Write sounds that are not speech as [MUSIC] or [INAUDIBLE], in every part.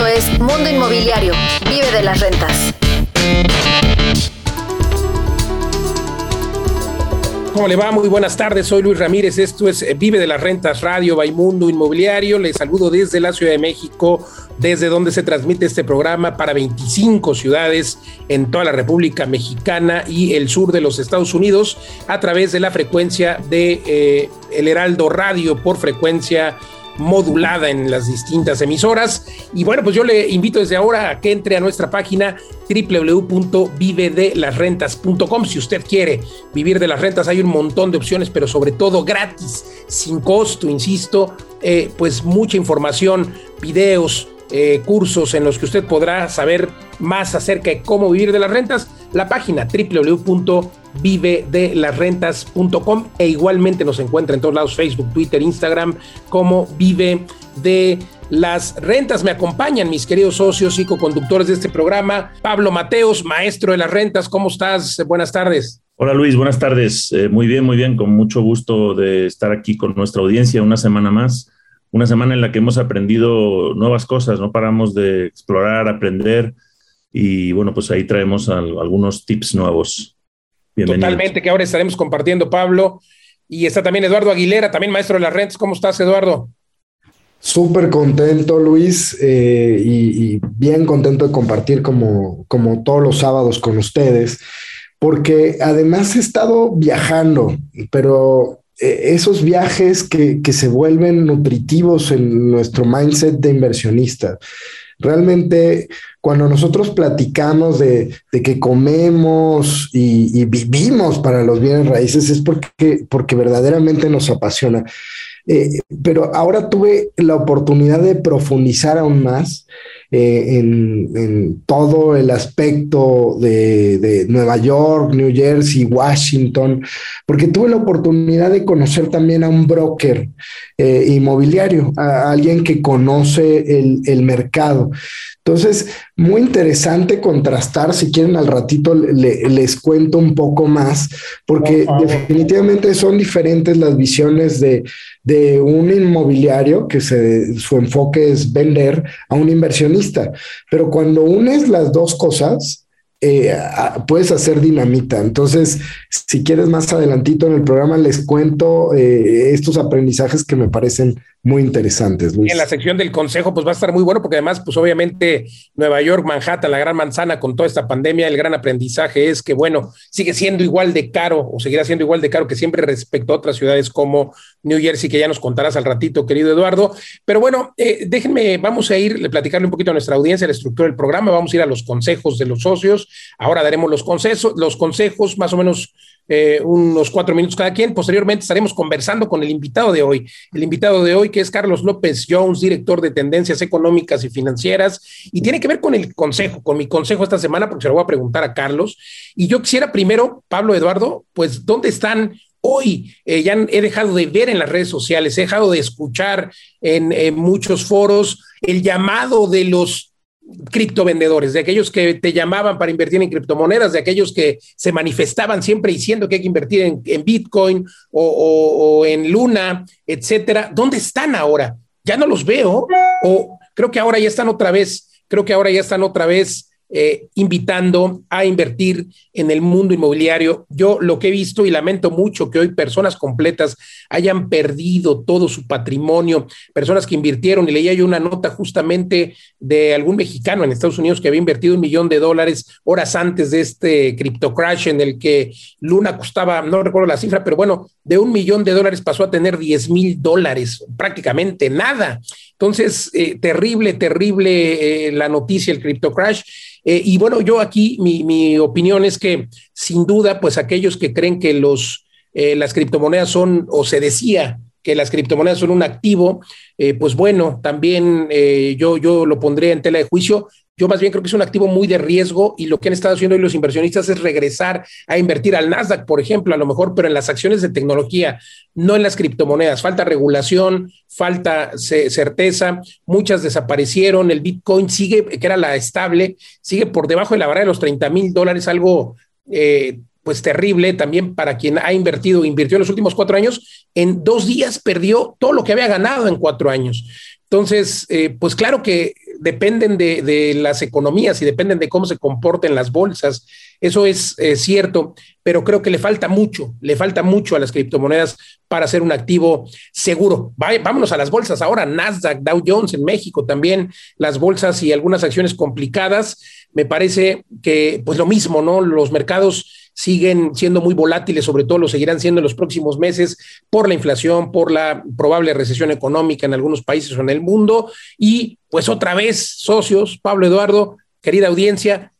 Esto es Mundo Inmobiliario. Vive de las rentas. ¿Cómo le va? Muy buenas tardes, soy Luis Ramírez, esto es eh, Vive de las Rentas Radio Baimundo Inmobiliario, les saludo desde la Ciudad de México, desde donde se transmite este programa para 25 ciudades en toda la República Mexicana y el sur de los Estados Unidos a través de la frecuencia de eh, El Heraldo Radio por frecuencia modulada en las distintas emisoras. Y bueno, pues yo le invito desde ahora a que entre a nuestra página www.vivedelasrentas.com. Si usted quiere vivir de las rentas, hay un montón de opciones, pero sobre todo gratis, sin costo, insisto, eh, pues mucha información, videos, eh, cursos en los que usted podrá saber más acerca de cómo vivir de las rentas. La página www.vivedelasrentas.com e igualmente nos encuentra en todos lados, Facebook, Twitter, Instagram, como Vive de las rentas. Me acompañan mis queridos socios y co-conductores de este programa. Pablo Mateos, maestro de las rentas, ¿cómo estás? Buenas tardes. Hola Luis, buenas tardes. Eh, muy bien, muy bien, con mucho gusto de estar aquí con nuestra audiencia una semana más, una semana en la que hemos aprendido nuevas cosas, no paramos de explorar, aprender y bueno, pues ahí traemos algunos tips nuevos. Totalmente, que ahora estaremos compartiendo, Pablo. Y está también Eduardo Aguilera, también maestro de las rentas. ¿Cómo estás, Eduardo? Súper contento, Luis, eh, y, bien contento de compartir como, como todos los sábados con ustedes, porque además he estado viajando, pero eh, esos viajes que, que, se vuelven nutritivos en nuestro mindset de inversionista. Realmente, cuando nosotros platicamos de, de que comemos y, vivimos para los bienes raíces, es porque, porque verdaderamente nos apasiona. Eh, pero ahora tuve la oportunidad de profundizar aún más eh, en, todo el aspecto de, Nueva York, New Jersey, Washington, porque tuve la oportunidad de conocer también a un broker eh, inmobiliario, a alguien que conoce el, el mercado. Entonces, muy interesante contrastar, si quieren al ratito les cuento un poco más, porque definitivamente son diferentes las visiones de, de un inmobiliario que se, su enfoque es vender a un inversionista. Pero cuando unes las dos cosas, eh, puedes hacer dinamita. Entonces, si quieres más adelantito en el programa, les cuento eh, estos aprendizajes que me parecen muy interesantes. En la sección del consejo, pues va a estar muy bueno, porque además, pues obviamente Nueva York, Manhattan, la gran manzana con toda esta pandemia, el gran aprendizaje es que, bueno, sigue siendo igual de caro o seguirá siendo igual de caro que siempre respecto a otras ciudades como New Jersey, que ya nos contarás al ratito, querido Eduardo. Pero bueno, eh, déjenme, vamos a ir, a platicarle un poquito a nuestra audiencia, la estructura del programa, vamos a ir a los consejos de los socios. Ahora daremos los consejos, los consejos más o menos eh, unos cuatro minutos cada quien. Posteriormente estaremos conversando con el invitado de hoy. El invitado de hoy, que es Carlos López Jones, director de Tendencias Económicas y Financieras, y tiene que ver con el consejo, con mi consejo esta semana, porque se lo voy a preguntar a Carlos. Y yo quisiera primero, Pablo Eduardo, pues, ¿dónde están hoy eh, ya he dejado de ver en las redes sociales, he dejado de escuchar en, en, muchos foros el llamado de los criptovendedores, de aquellos que te llamaban para invertir en criptomonedas, de aquellos que se manifestaban siempre diciendo que hay que invertir en, Bitcoin o, en Luna, etcétera. ¿Dónde están ahora? Ya no los veo o creo que ahora ya están otra vez, creo que ahora ya están otra vez eh, invitando a invertir en el mundo inmobiliario. Yo lo que he visto y lamento mucho que hoy personas completas hayan perdido todo su patrimonio, personas que invirtieron, y leía yo una nota justamente de algún mexicano en Estados Unidos que había invertido un millón de dólares horas antes de este cripto crash en el que Luna costaba, no recuerdo la cifra, pero bueno, de un millón de dólares pasó a tener 10 mil dólares, prácticamente nada. Entonces, eh, terrible, terrible eh, la noticia, el cripto crash. Eh, y bueno, yo aquí mi, opinión es que sin duda, pues aquellos que creen que los, las criptomonedas son, o se decía que las criptomonedas son un activo, pues bueno, también yo, yo lo pondré en tela de juicio. Yo más bien creo que es un activo muy de riesgo y lo que han estado haciendo hoy los inversionistas es regresar a invertir al Nasdaq, por ejemplo, a lo mejor, pero en las acciones de tecnología, no en las criptomonedas. Falta regulación, falta certeza, muchas desaparecieron, el Bitcoin sigue, que era la estable, sigue por debajo de la barrera de los 30 mil dólares, algo eh, pues terrible también para quien ha invertido, invirtió en los últimos cuatro años, en dos días perdió todo lo que había ganado en cuatro años. Entonces, eh, pues claro que dependen de, las economías y dependen de cómo se comporten las bolsas. Eso es cierto, pero creo que le falta mucho, le falta mucho a las criptomonedas para ser un activo seguro. vámonos a las bolsas ahora, Nasdaq, Dow Jones en México también, las bolsas y algunas acciones complicadas. Me parece que pues lo mismo, ¿no? Los mercados siguen siendo muy volátiles, sobre todo lo seguirán siendo en los próximos meses por la inflación, por la probable recesión económica en algunos países o en el mundo. Y pues otra vez, socios, Pablo Eduardo, querida audiencia,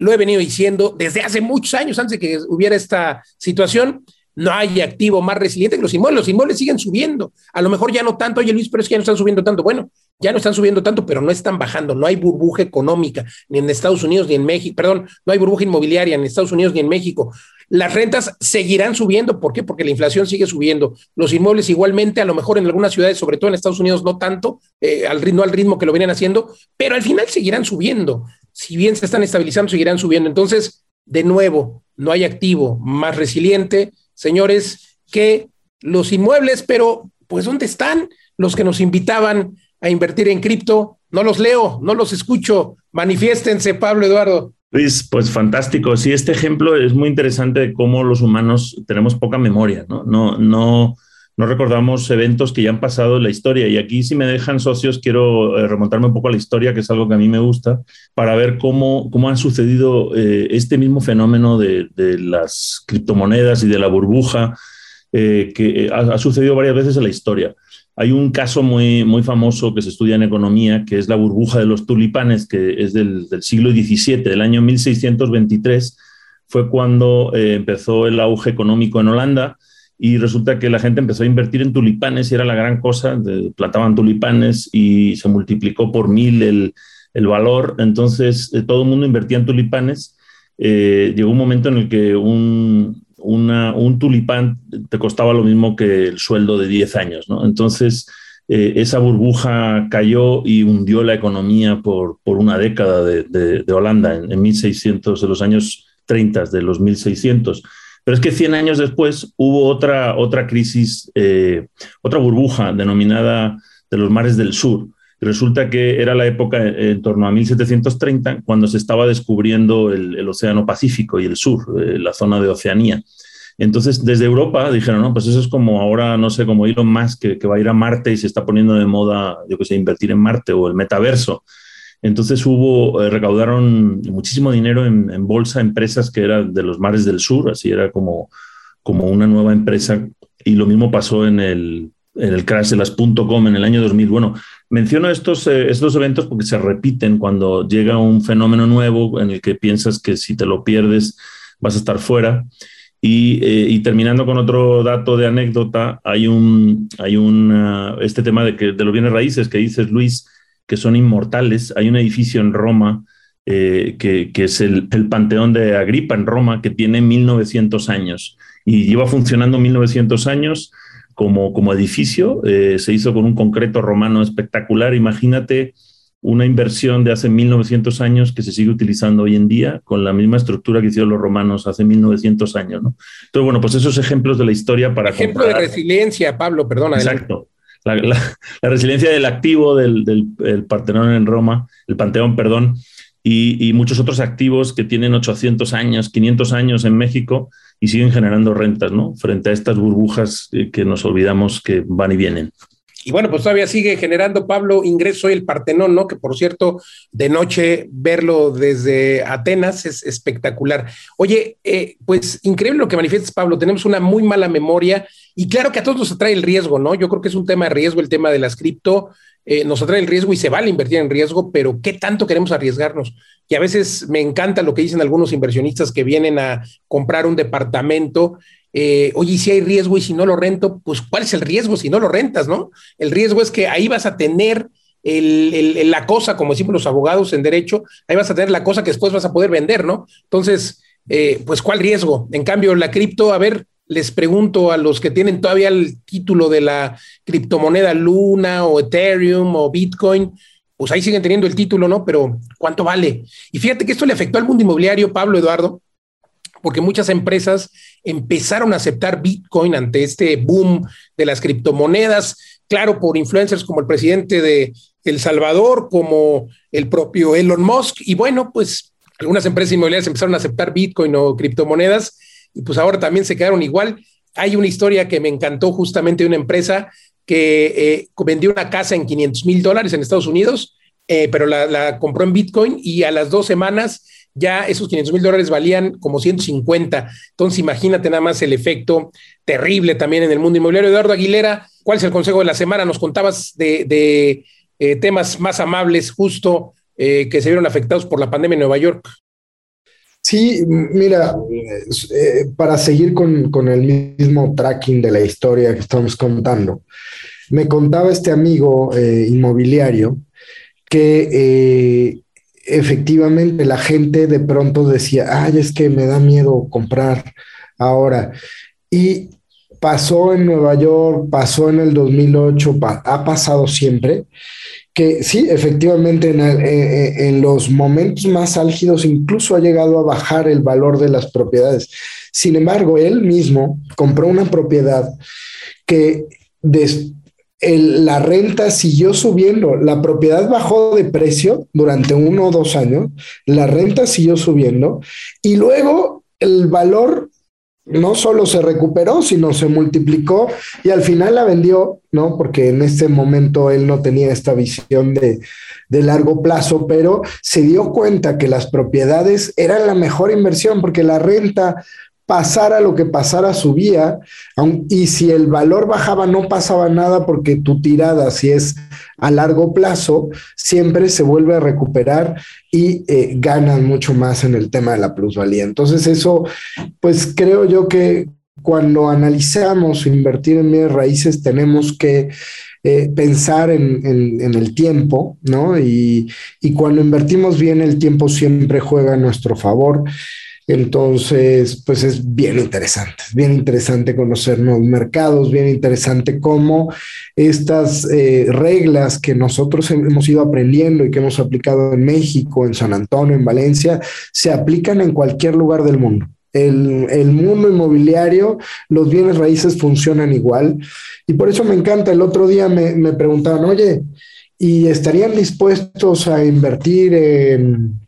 lo he venido diciendo desde hace muchos años, antes de que hubiera esta situación, no hay activo más resiliente que los inmuebles. Los inmuebles siguen subiendo. A lo mejor ya no tanto, oye Luis, pero es que ya no están subiendo tanto. Bueno, ya no están subiendo tanto, pero no están bajando. No hay burbuja económica ni en Estados Unidos ni en México. Perdón, no hay burbuja inmobiliaria en Estados Unidos ni en México. Las rentas seguirán subiendo. ¿Por qué? Porque la inflación sigue subiendo. Los inmuebles igualmente, a lo mejor en algunas ciudades, sobre todo en Estados Unidos, no tanto, eh, al ritmo, al ritmo que lo vienen haciendo, pero al final seguirán subiendo. Si bien se están estabilizando, seguirán subiendo. Entonces, de nuevo, no hay activo más resiliente señores, que los inmuebles, pero pues ¿dónde están los que nos invitaban a invertir en cripto? No los leo, no los escucho. Manifiéstense, Pablo Eduardo. Pues fantástico. Sí, este ejemplo es muy interesante de cómo los humanos tenemos poca memoria, ¿no? No, no, no recordamos eventos que ya han pasado en la historia. Y aquí, si me dejan socios, quiero eh, remontarme un poco a la historia, que es algo que a mí me gusta, para ver cómo, cómo han sucedido eh, este mismo fenómeno de, las criptomonedas y de la burbuja, eh, que ha, sucedido varias veces en la historia. Hay un caso muy, muy famoso que se estudia en economía, que es la burbuja de los tulipanes, que es del, siglo XVII, del año 1623. Fue cuando empezó el auge económico en Holanda y resulta que la gente empezó a invertir en tulipanes y era la gran cosa, plantaban tulipanes y se multiplicó por mil el, el valor, entonces eh, todo el mundo invertía en tulipanes. Eh, llegó un momento en el que un, un tulipán te costaba lo mismo que el sueldo de 10 años, ¿no? Entonces, eh, esa burbuja cayó y hundió la economía por, por una década de, de, Holanda, en, en, 1600, de los años 30, de los 1600. Pero es que 100 años después hubo otra, otra crisis, eh, otra burbuja denominada de los mares del sur. Resulta que era la época en torno a 1730 cuando se estaba descubriendo el, Océano Pacífico y el sur, eh, la zona de Oceanía. Entonces, desde Europa dijeron, no, pues eso es como ahora, no sé, como Elon Musk, que, que va a ir a Marte y se está poniendo de moda, yo que sé, invertir en Marte o el metaverso. Entonces hubo, eh, recaudaron muchísimo dinero en, bolsa, empresas que eran de los mares del sur, así era como, como una nueva empresa. Y lo mismo pasó en el, en el crash de las .com en el año 2000. Bueno, menciono estos, eh, estos eventos porque se repiten cuando llega un fenómeno nuevo en el que piensas que si te lo pierdes vas a estar fuera. Y, eh, y, terminando con otro dato de anécdota, hay un, hay un, este tema de, que, de los bienes raíces que dices, Luis, que son inmortales. Hay un edificio en Roma eh, que, es el, Panteón de Agripa en Roma, que tiene 1900 años y lleva funcionando 1900 años como, como edificio. Eh, se hizo con un concreto romano espectacular. Imagínate una inversión de hace 1900 años que se sigue utilizando hoy en día con la misma estructura que hicieron los romanos hace 1900 años. ¿no? Entonces, bueno, pues esos ejemplos de la historia para... Ejemplo de resiliencia, Pablo, perdona. Exacto la, resiliencia del activo del, del Partenón en Roma, el Panteón, perdón, y, muchos otros activos que tienen 800 años, 500 años en México y siguen generando rentas, ¿no? Frente a estas burbujas que nos olvidamos que van y vienen. Y bueno, pues todavía sigue generando Pablo ingreso el Partenón, ¿no? Que por cierto, de noche verlo desde Atenas es espectacular. Oye, eh, pues increíble lo que manifiestas, Pablo. Tenemos una muy mala memoria y claro que a todos nos atrae el riesgo, ¿no? Yo creo que es un tema de riesgo el tema de las cripto. Eh, nos atrae el riesgo y se vale invertir en riesgo, pero ¿qué tanto queremos arriesgarnos? Y a veces me encanta lo que dicen algunos inversionistas que vienen a comprar un departamento eh, oye, si hay riesgo y si no lo rento, pues ¿cuál es el riesgo si no lo rentas, no? El riesgo es que ahí vas a tener la cosa, como decimos los abogados en derecho, ahí vas a tener la cosa que después vas a poder vender, ¿no? Entonces, eh, pues ¿cuál riesgo? En cambio, la cripto, a ver, les pregunto a los que tienen todavía el título de la criptomoneda Luna o Ethereum o Bitcoin, pues ahí siguen teniendo el título, ¿no? Pero ¿cuánto vale? Y fíjate que esto le afectó al mundo inmobiliario, Pablo Eduardo, porque muchas empresas empezaron a aceptar Bitcoin ante este boom de las criptomonedas, claro, por influencers como el presidente de, El Salvador como el propio Elon Musk. Y bueno, pues algunas empresas inmobiliarias empezaron a aceptar Bitcoin o criptomonedas y pues ahora también se quedaron igual. Hay una historia que me encantó justamente de una empresa que eh, vendió una casa en 500 mil dólares en Estados Unidos, eh, pero la, compró en Bitcoin y a las dos semanas ya esos 500 mil dólares valían como 150. Entonces imagínate nada más el efecto terrible también en el mundo inmobiliario. Eduardo Aguilera, ¿cuál es el consejo de la semana? Nos contabas de, eh, temas más amables justo que se vieron afectados por la pandemia en Nueva York. Sí, mira, eh, para seguir con, con, el mismo tracking de la historia que estamos contando, me contaba este amigo eh, inmobiliario que eh, efectivamente la gente de pronto decía, ay, es que me da miedo comprar ahora. Y pasó en Nueva York, pasó en el 2008, pa ha pasado siempre que sí, efectivamente en, eh, eh, en, los momentos más álgidos incluso ha llegado a bajar el valor de las propiedades. Sin embargo, él mismo compró una propiedad que la renta siguió subiendo, la propiedad bajó de precio durante uno o dos años, la renta siguió subiendo y luego el valor no solo se recuperó, sino se multiplicó y al final la vendió, ¿no? Porque en ese momento él no tenía esta visión de, de, largo plazo, pero se dio cuenta que las propiedades eran la mejor inversión porque la renta pasara lo que pasara, subía, y si el valor bajaba, no pasaba nada porque tu tirada, si es a largo plazo, siempre se vuelve a recuperar y eh, ganan mucho más en el tema de la plusvalía. Entonces eso, pues creo yo que cuando analizamos invertir en bienes raíces, tenemos que eh, pensar en, en, el tiempo, ¿no? Y, y, cuando invertimos bien, el tiempo siempre juega a nuestro favor. Entonces, pues es bien interesante, bien interesante conocer nuevos mercados, bien interesante cómo estas eh, reglas que nosotros hemos ido aprendiendo y que hemos aplicado en México, en San Antonio, en Valencia, se aplican en cualquier lugar del mundo. El, el, mundo inmobiliario, los bienes raíces funcionan igual. Y por eso me encanta. El otro día me, me preguntaban, oye, ¿y estarían dispuestos a invertir en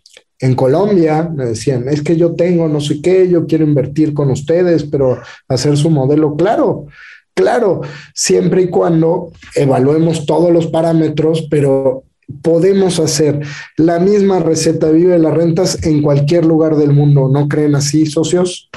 en Colombia me decían, es que yo tengo no sé qué, yo quiero invertir con ustedes, pero hacer su modelo claro. Claro, siempre y cuando evaluemos todos los parámetros, pero podemos hacer la misma receta vive de las rentas en cualquier lugar del mundo. ¿No creen así, socios?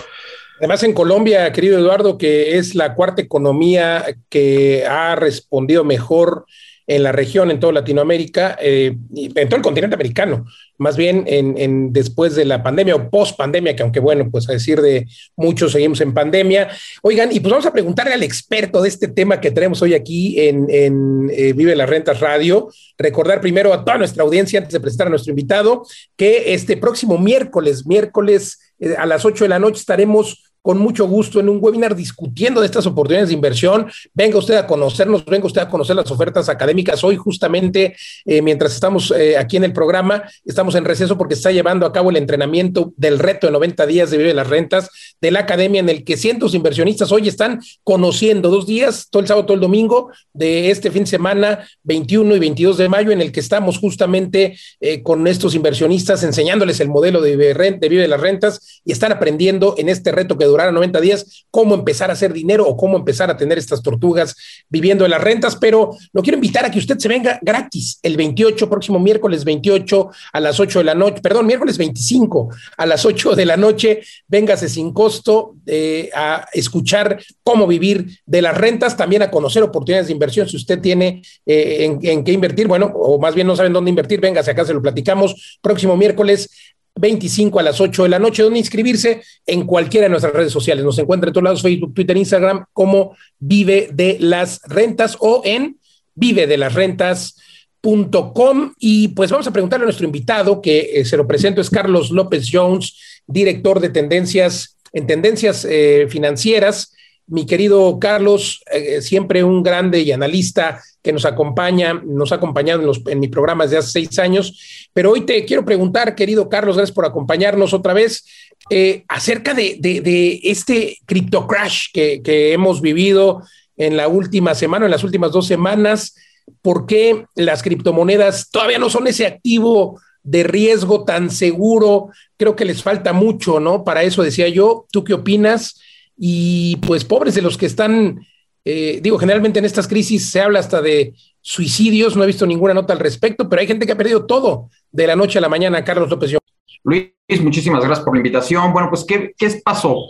Además, en Colombia, querido Eduardo, que es la cuarta economía que ha respondido mejor en la región, en toda Latinoamérica, eh, en todo el continente americano, más bien en, después de la pandemia o post pandemia, que aunque bueno, pues a decir de muchos seguimos en pandemia. Oigan, y pues vamos a preguntarle al experto de este tema que tenemos hoy aquí en, en eh, Vive las Rentas Radio. Recordar primero a toda nuestra audiencia, antes de presentar a nuestro invitado, que este próximo miércoles, miércoles eh, a las 8 de la noche estaremos con mucho gusto en un webinar discutiendo de estas oportunidades de inversión. Venga usted a conocernos, venga usted a conocer las ofertas académicas. Hoy justamente, eh, mientras estamos eh, aquí en el programa, estamos en receso porque está llevando a cabo el entrenamiento del reto de 90 días de Vive las Rentas de la academia en el que cientos de inversionistas hoy están conociendo dos días, todo el sábado, todo el domingo de este fin de semana, 21 y 22 de mayo, en el que estamos justamente eh, con estos inversionistas enseñándoles el modelo de Vive, de las Rentas y están aprendiendo en este reto que dura a 90 días, cómo empezar a hacer dinero o cómo empezar a tener estas tortugas viviendo en las rentas, pero lo quiero invitar a que usted se venga gratis el 28, próximo miércoles 28 a las 8 de la noche, perdón, miércoles 25 a las 8 de la noche, véngase sin costo eh, a escuchar cómo vivir de las rentas, también a conocer oportunidades de inversión, si usted tiene eh, en, en qué invertir, bueno, o más bien no saben dónde invertir, véngase acá, se lo platicamos, próximo miércoles 25 a las 8 de la noche, donde inscribirse en cualquiera de nuestras redes sociales. Nos encuentra en todos lados, Facebook, Twitter, Instagram, como Vive de las Rentas o en vive de las rentas.com. Y pues vamos a preguntarle a nuestro invitado, que eh, se lo presento, es Carlos López Jones, director de tendencias en tendencias eh, financieras. Mi querido Carlos, eh, siempre un grande y analista que nos acompaña, nos ha acompañado en, los, en mi programa desde hace seis años. Pero hoy te quiero preguntar, querido Carlos, gracias por acompañarnos otra vez, eh, acerca de, este cripto crash que, que hemos vivido en la última semana, en las últimas dos semanas. por qué las criptomonedas todavía no son ese activo de riesgo tan seguro. Creo que les falta mucho, ¿no? Para eso decía yo. ¿Tú qué opinas? Y pues pobres de los que están, eh, digo, generalmente en estas crisis se habla hasta de suicidios, no he visto ninguna nota al respecto, pero hay gente que ha perdido todo de la noche a la mañana. Carlos López. Luis, muchísimas gracias por la invitación. Bueno, pues, ¿qué, qué pasó?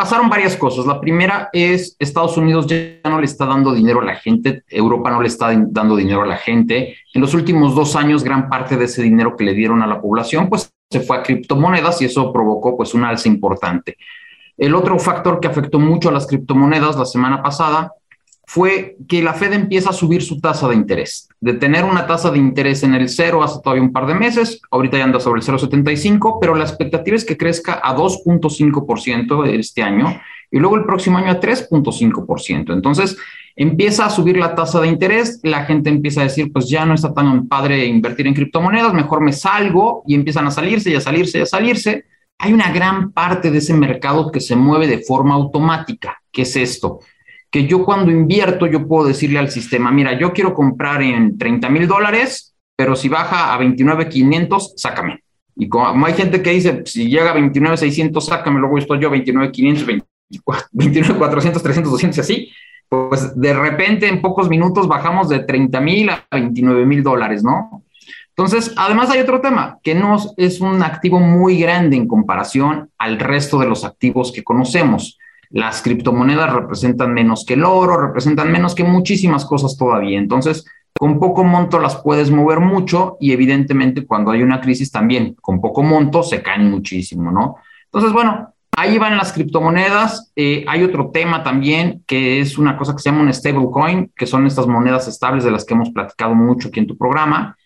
pasaron varias cosas. La primera es Estados Unidos ya no le está dando dinero a la gente, Europa no le está dando dinero a la gente. En los últimos dos años, gran parte de ese dinero que le dieron a la población, pues se fue a criptomonedas y eso provocó pues un alza importante. El otro factor que afectó mucho a las criptomonedas la semana pasada fue que la Fed empieza a subir su tasa de interés. De tener una tasa de interés en el cero hace todavía un par de meses, ahorita ya anda sobre el 0,75, pero la expectativa es que crezca a 2.5% este año y luego el próximo año a 3.5%. Entonces, empieza a subir la tasa de interés, la gente empieza a decir, pues ya no está tan padre invertir en criptomonedas, mejor me salgo y empiezan a salirse y a salirse y a salirse. Hay una gran parte de ese mercado que se mueve de forma automática. ¿Qué es esto? que yo cuando invierto, yo puedo decirle al sistema, mira, yo quiero comprar en 30 mil dólares, pero si baja a 29,500, sácame. Y como hay gente que dice, si llega a 29,600, sácame, luego estoy yo 29,500, 29,400, 300, 200 y así, pues de repente en pocos minutos bajamos de 30 mil a 29 mil dólares, ¿no? Entonces, además hay otro tema, que no es un activo muy grande en comparación al resto de los activos que conocemos. Las criptomonedas representan menos que el oro, representan menos que muchísimas cosas todavía. Entonces, con poco monto las puedes mover mucho y evidentemente cuando hay una crisis también, con poco monto se caen muchísimo, ¿no? Entonces, bueno, ahí van las criptomonedas. Eh, hay otro tema también que es una cosa que se llama un stablecoin, que son estas monedas estables de las que hemos platicado mucho aquí en tu programa.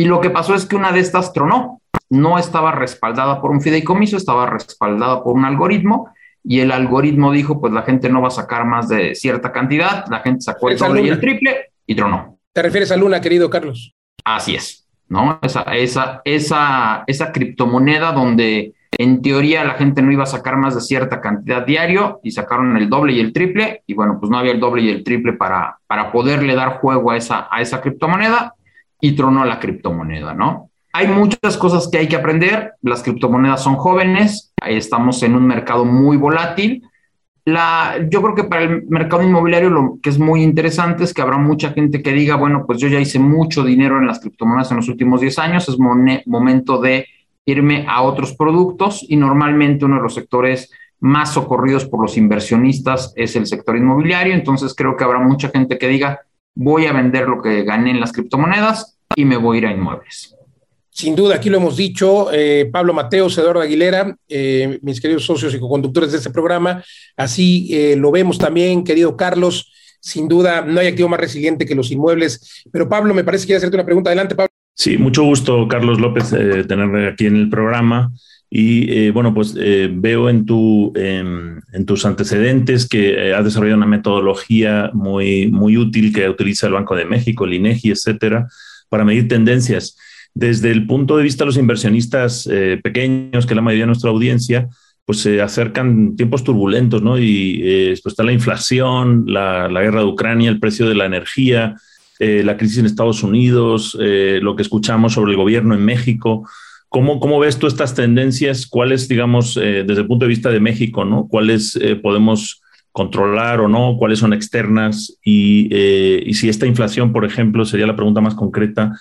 Y lo que pasó es que una de estas tronó. No estaba respaldada por un fideicomiso, estaba respaldada por un algoritmo y el algoritmo dijo, pues la gente no va a sacar más de cierta cantidad, la gente sacó el doble y el triple y tronó. ¿Te refieres a Luna, querido Carlos? Así es, ¿no? Esa, esa, esa, esa criptomoneda donde en teoría la gente no iba a sacar más de cierta cantidad diario y sacaron el doble y el triple y bueno, pues no había el doble y el triple para, para poderle dar juego a esa, a esa criptomoneda y tronó la criptomoneda, ¿no? Hay muchas cosas que hay que aprender. Las criptomonedas son jóvenes, estamos en un mercado muy volátil. La, yo creo que para el mercado inmobiliario lo que es muy interesante es que habrá mucha gente que diga, bueno, pues yo ya hice mucho dinero en las criptomonedas en los últimos 10 años, es momento de irme a otros productos y normalmente uno de los sectores más socorridos por los inversionistas es el sector inmobiliario, entonces creo que habrá mucha gente que diga, voy a vender lo que gané en las criptomonedas y me voy a ir a inmuebles. Sin duda, aquí lo hemos dicho, eh, Pablo Mateos, Eduardo Aguilera, eh, mis queridos socios y co-conductores de este programa, así eh, lo vemos también, querido Carlos, sin duda no hay activo más resiliente que los inmuebles, pero Pablo, me parece que quiere hacerte una pregunta, adelante Pablo. Sí, mucho gusto, Carlos López, tenerme aquí en el programa. Y bueno, pues veo en, tu, en tus antecedentes que has desarrollado una metodología muy, muy útil que utiliza el Banco de México, el INEGI, etcétera, para medir tendencias. Desde el punto de vista de los inversionistas eh, pequeños, que la mayoría de nuestra audiencia, pues se acercan tiempos turbulentos, ¿no? Y eh, pues está la inflación, la, guerra de Ucrania, el precio de la energía, eh, la crisis en Estados Unidos, lo que escuchamos sobre el gobierno en México. ¿Cómo, ¿Cómo, ves tú estas tendencias? ¿Cuáles, digamos, desde el punto de vista de México, ¿no? ¿Cuáles podemos controlar o no? ¿Cuáles son externas? Y, y, si esta inflación, por ejemplo, sería la pregunta más concreta,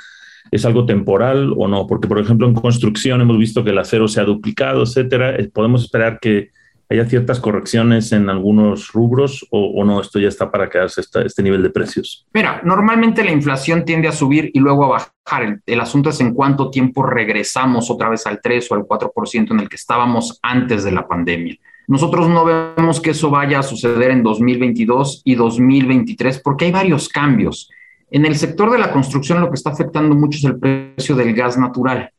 ¿Es algo temporal o no? Porque, por ejemplo, en construcción hemos visto que el acero se ha duplicado, etcétera. Eh, ¿Podemos esperar que haya ciertas correcciones en algunos rubros o, no? Esto ya está para quedarse este nivel de precios. Mira, normalmente la inflación tiende a subir y luego a bajar. El, el asunto es en cuánto tiempo regresamos otra vez al 3 o al 4% en el que estábamos antes de la pandemia. Nosotros no vemos que eso vaya a suceder en 2022 y 2023 porque hay varios cambios. En el sector de la construcción lo que está afectando mucho es el precio del gas natural,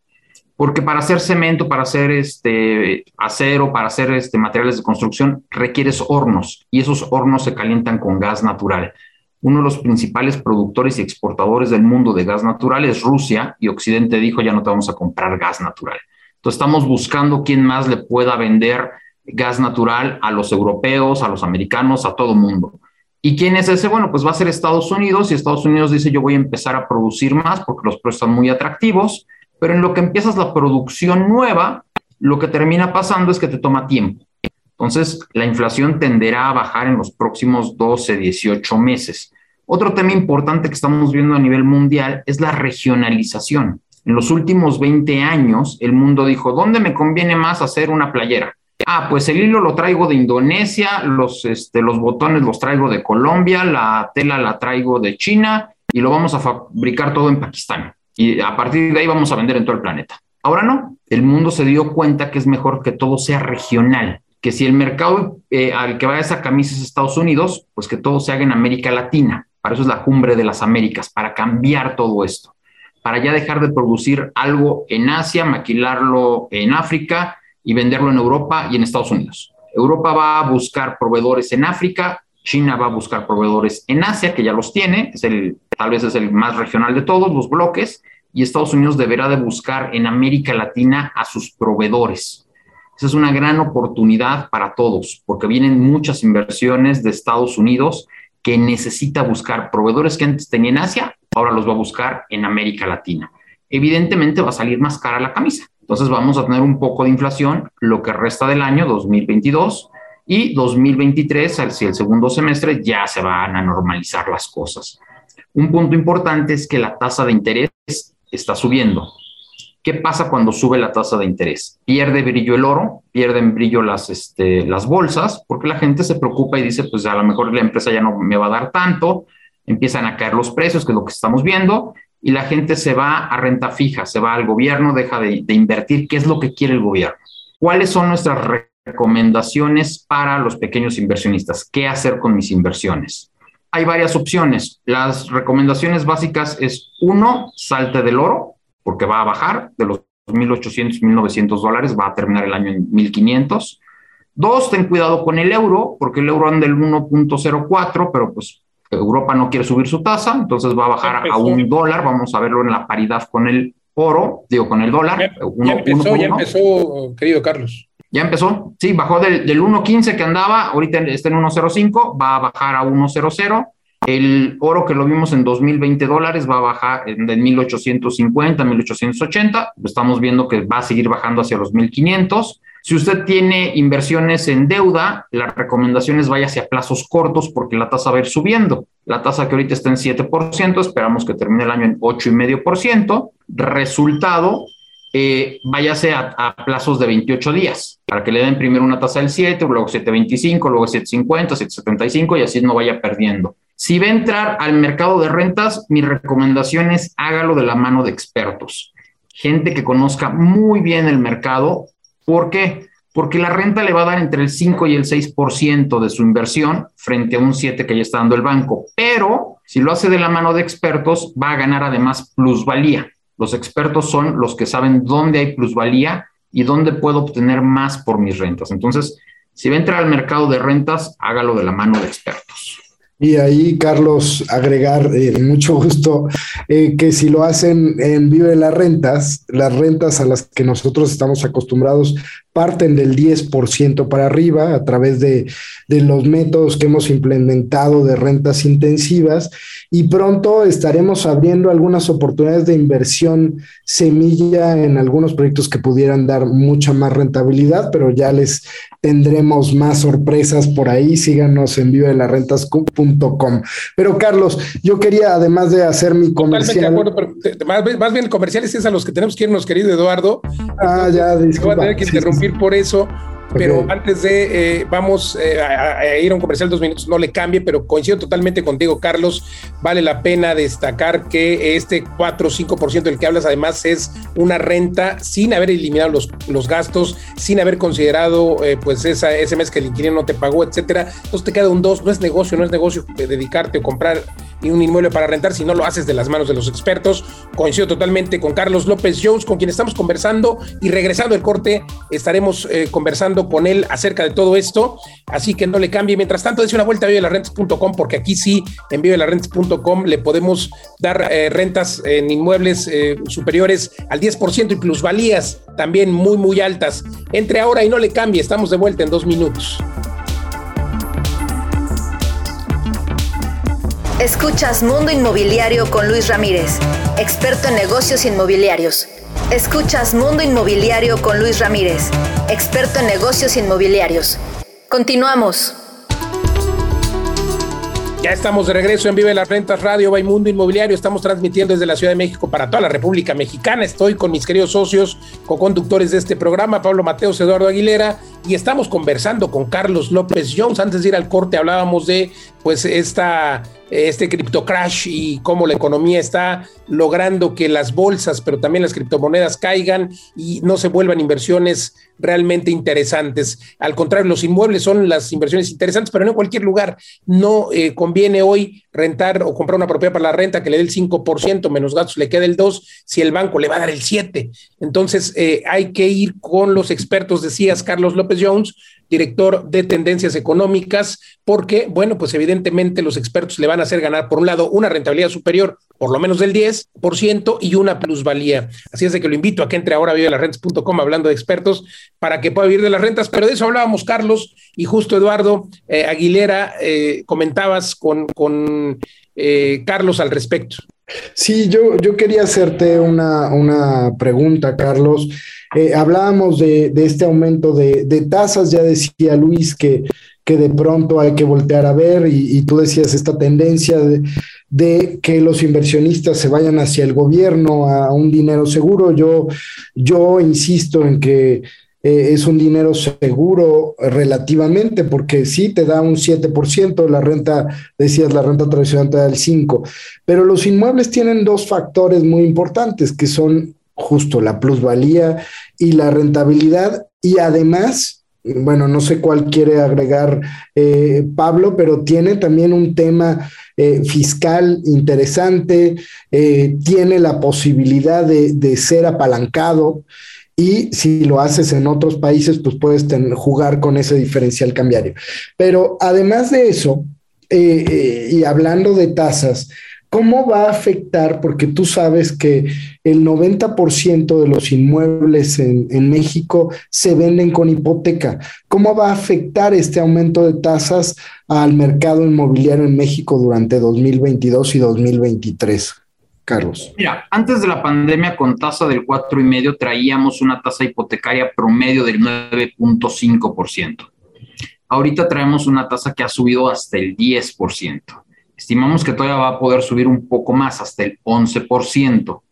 porque para hacer cemento, para hacer este acero, para hacer este materiales de construcción requieres hornos y esos hornos se calientan con gas natural. Uno de los principales productores y exportadores del mundo de gas natural es Rusia y Occidente dijo ya no te vamos a comprar gas natural. Entonces estamos buscando quién más le pueda vender gas natural a los europeos, a los americanos, a todo mundo. ¿Y quién es ese? Bueno, pues va a ser Estados Unidos y Estados Unidos dice yo voy a empezar a producir más porque los precios son muy atractivos, pero en lo que empiezas la producción nueva, lo que termina pasando es que te toma tiempo. Entonces, la inflación tenderá a bajar en los próximos 12, 18 meses. Otro tema importante que estamos viendo a nivel mundial es la regionalización. En los últimos 20 años, el mundo dijo, ¿dónde me conviene más hacer una playera? Ah, pues el hilo lo traigo de Indonesia, los, este, los botones los traigo de Colombia, la tela la traigo de China y lo vamos a fabricar todo en Pakistán. Y a partir de ahí vamos a vender en todo el planeta. Ahora no, el mundo se dio cuenta que es mejor que todo sea regional que si el mercado eh, al que va esa camisa es Estados Unidos, pues que todo se haga en América Latina. Para eso es la cumbre de las Américas, para cambiar todo esto, para ya dejar de producir algo en Asia, maquilarlo en África y venderlo en Europa y en Estados Unidos. Europa va a buscar proveedores en África, China va a buscar proveedores en Asia, que ya los tiene, es el, tal vez es el más regional de todos los bloques, y Estados Unidos deberá de buscar en América Latina a sus proveedores esa es una gran oportunidad para todos, porque vienen muchas inversiones de Estados Unidos que necesita buscar proveedores que antes tenía en Asia, ahora los va a buscar en América Latina. Evidentemente va a salir más cara la camisa. Entonces vamos a tener un poco de inflación lo que resta del año 2022 y 2023, si el segundo semestre ya se van a normalizar las cosas. Un punto importante es que la tasa de interés está subiendo. ¿Qué pasa cuando sube la tasa de interés? Pierde brillo el oro, pierden brillo las, este, las bolsas, porque la gente se preocupa y dice, pues a lo mejor la empresa ya no me va a dar tanto, empiezan a caer los precios, que es lo que estamos viendo, y la gente se va a renta fija, se va al gobierno, deja de, de invertir. ¿Qué es lo que quiere el gobierno? ¿Cuáles son nuestras recomendaciones para los pequeños inversionistas? ¿Qué hacer con mis inversiones? Hay varias opciones. Las recomendaciones básicas es, uno, salte del oro, porque va a bajar de los 1.800, 1.900 dólares, va a terminar el año en 1.500. Dos, ten cuidado con el euro, porque el euro anda el 1.04, pero pues Europa no quiere subir su tasa, entonces va a bajar a un dólar, vamos a verlo en la paridad con el oro, digo, con el dólar. Ya, empezó, ya empezó, querido Carlos. Ya empezó, sí, bajó del, del 1.15 que andaba, ahorita está en 1.05, va a bajar a 1.00 el oro que lo vimos en 2020 dólares va a bajar de 1850 a 1880. Estamos viendo que va a seguir bajando hacia los 1500. Si usted tiene inversiones en deuda, la recomendación es vaya hacia plazos cortos porque la tasa va a ir subiendo. La tasa que ahorita está en 7%, esperamos que termine el año en 8,5%. Resultado, eh, váyase a, a, plazos de 28 días para que le den primero una tasa del 7, luego 7.25, luego 7.50, 7.75 y así no vaya perdiendo. Si va a entrar al mercado de rentas, mi recomendación es hágalo de la mano de expertos, gente que conozca muy bien el mercado. ¿Por qué? Porque la renta le va a dar entre el 5 y el 6% de su inversión frente a un 7 que ya está dando el banco. Pero si lo hace de la mano de expertos, va a ganar además plusvalía. Los expertos son los que saben dónde hay plusvalía y dónde puedo obtener más por mis rentas. Entonces, si va a entrar al mercado de rentas, hágalo de la mano de expertos. Y ahí, Carlos, agregar, eh, [LAUGHS] mucho gusto, eh, que si lo hacen en Vive las Rentas, las rentas a las que nosotros estamos acostumbrados parten del 10% para arriba a través de, de, los métodos que hemos implementado de rentas intensivas y pronto estaremos abriendo algunas oportunidades de inversión semilla en algunos proyectos que pudieran dar mucha más rentabilidad, pero ya les tendremos más sorpresas por ahí. Síganos en vivo de las rentas.com. Pero Carlos, yo quería, además de hacer mi comercial. De acuerdo, pero más, más, bien comerciales es a los que tenemos que irnos, querido Eduardo. Ah, ya, disculpa. Voy a tener que interrumpir por eso. Pero antes de, eh, vamos eh, a, ir a un comercial dos minutos, no le cambie, pero coincido totalmente contigo, Carlos. Vale la pena destacar que este 4 o 5% del que hablas, además, es una renta sin haber eliminado los, los gastos, sin haber considerado, eh, pues, esa, ese mes que el inquilino no te pagó, etcétera. Entonces te queda un 2, no es negocio, no es negocio dedicarte o comprar un inmueble para rentar si no lo haces de las manos de los expertos. Coincido totalmente con Carlos López Jones, con quien estamos conversando y regresando el corte, estaremos conversando con él acerca de todo esto, así que no le cambie. Mientras tanto, dése una vuelta a vivelarrentas.com porque aquí sí, en vivelarrentas.com le podemos dar eh, rentas en inmuebles eh, superiores al 10% y plusvalías también muy, muy altas. Entre ahora y no le cambie, estamos de vuelta en dos minutos. Escuchas Mundo Inmobiliario con Luis Ramírez, experto en negocios inmobiliarios. Escuchas Mundo Inmobiliario con Luis Ramírez, experto en negocios inmobiliarios. Continuamos. Ya estamos de regreso en Vive las Rentas Radio, Mundo Inmobiliario. Estamos transmitiendo desde la Ciudad de México para toda la República Mexicana. Estoy con mis queridos socios, co-conductores de este programa, Pablo Mateos, Eduardo Aguilera, y estamos conversando con Carlos López Jones. Antes de ir al corte hablábamos de pues esta este cripto crash y cómo la economía está logrando que las bolsas, pero también las criptomonedas caigan y no se vuelvan inversiones realmente interesantes. Al contrario, los inmuebles son las inversiones interesantes, pero no en cualquier lugar. No eh, conviene hoy rentar o comprar una propiedad para la renta que le dé el 5%, menos gastos le queda el 2%, si el banco le va a dar el 7%. Entonces, eh, hay que ir con los expertos, decías Carlos López Jones, director de tendencias económicas, porque, bueno, pues evidentemente los expertos le van a hacer ganar, por un lado, una rentabilidad superior, por lo menos del 10%, y una plusvalía. Así es de que lo invito a que entre ahora a vivelasrentas.com hablando de expertos para que pueda vivir de las rentas, pero de eso hablábamos, Carlos, y justo Eduardo eh, Aguilera, eh, comentabas con, con eh, Carlos al respecto. Sí, yo, yo quería hacerte una, una pregunta, Carlos. Eh, hablábamos de, este aumento de, tasas, ya decía Luis que, de pronto hay que voltear a ver y, tú decías esta tendencia de, que los inversionistas se vayan hacia el gobierno a un dinero seguro. Yo, yo insisto en que eh, es un dinero seguro relativamente, porque sí te da un 7%, la renta, decías, la renta tradicional te da el 5%, pero los inmuebles tienen dos factores muy importantes, que son justo la plusvalía y la rentabilidad y además, bueno, no sé cuál quiere agregar eh, Pablo, pero tiene también un tema eh, fiscal interesante, eh, tiene la posibilidad de, ser apalancado y si lo haces en otros países, pues puedes jugar con ese diferencial cambiario. Pero además de eso, y hablando de tasas, ¿Cómo va a afectar? Porque tú sabes que el 90% de los inmuebles en, México se venden con hipoteca. ¿Cómo va a afectar este aumento de tasas al mercado inmobiliario en México durante 2022 y 2023? Carlos. Mira, antes de la pandemia con tasa del 4,5 traíamos una tasa hipotecaria promedio del 9.5%. Ahorita traemos una tasa que ha subido hasta el 10%. Estimamos que todavía va a poder subir un poco más, hasta el 11%.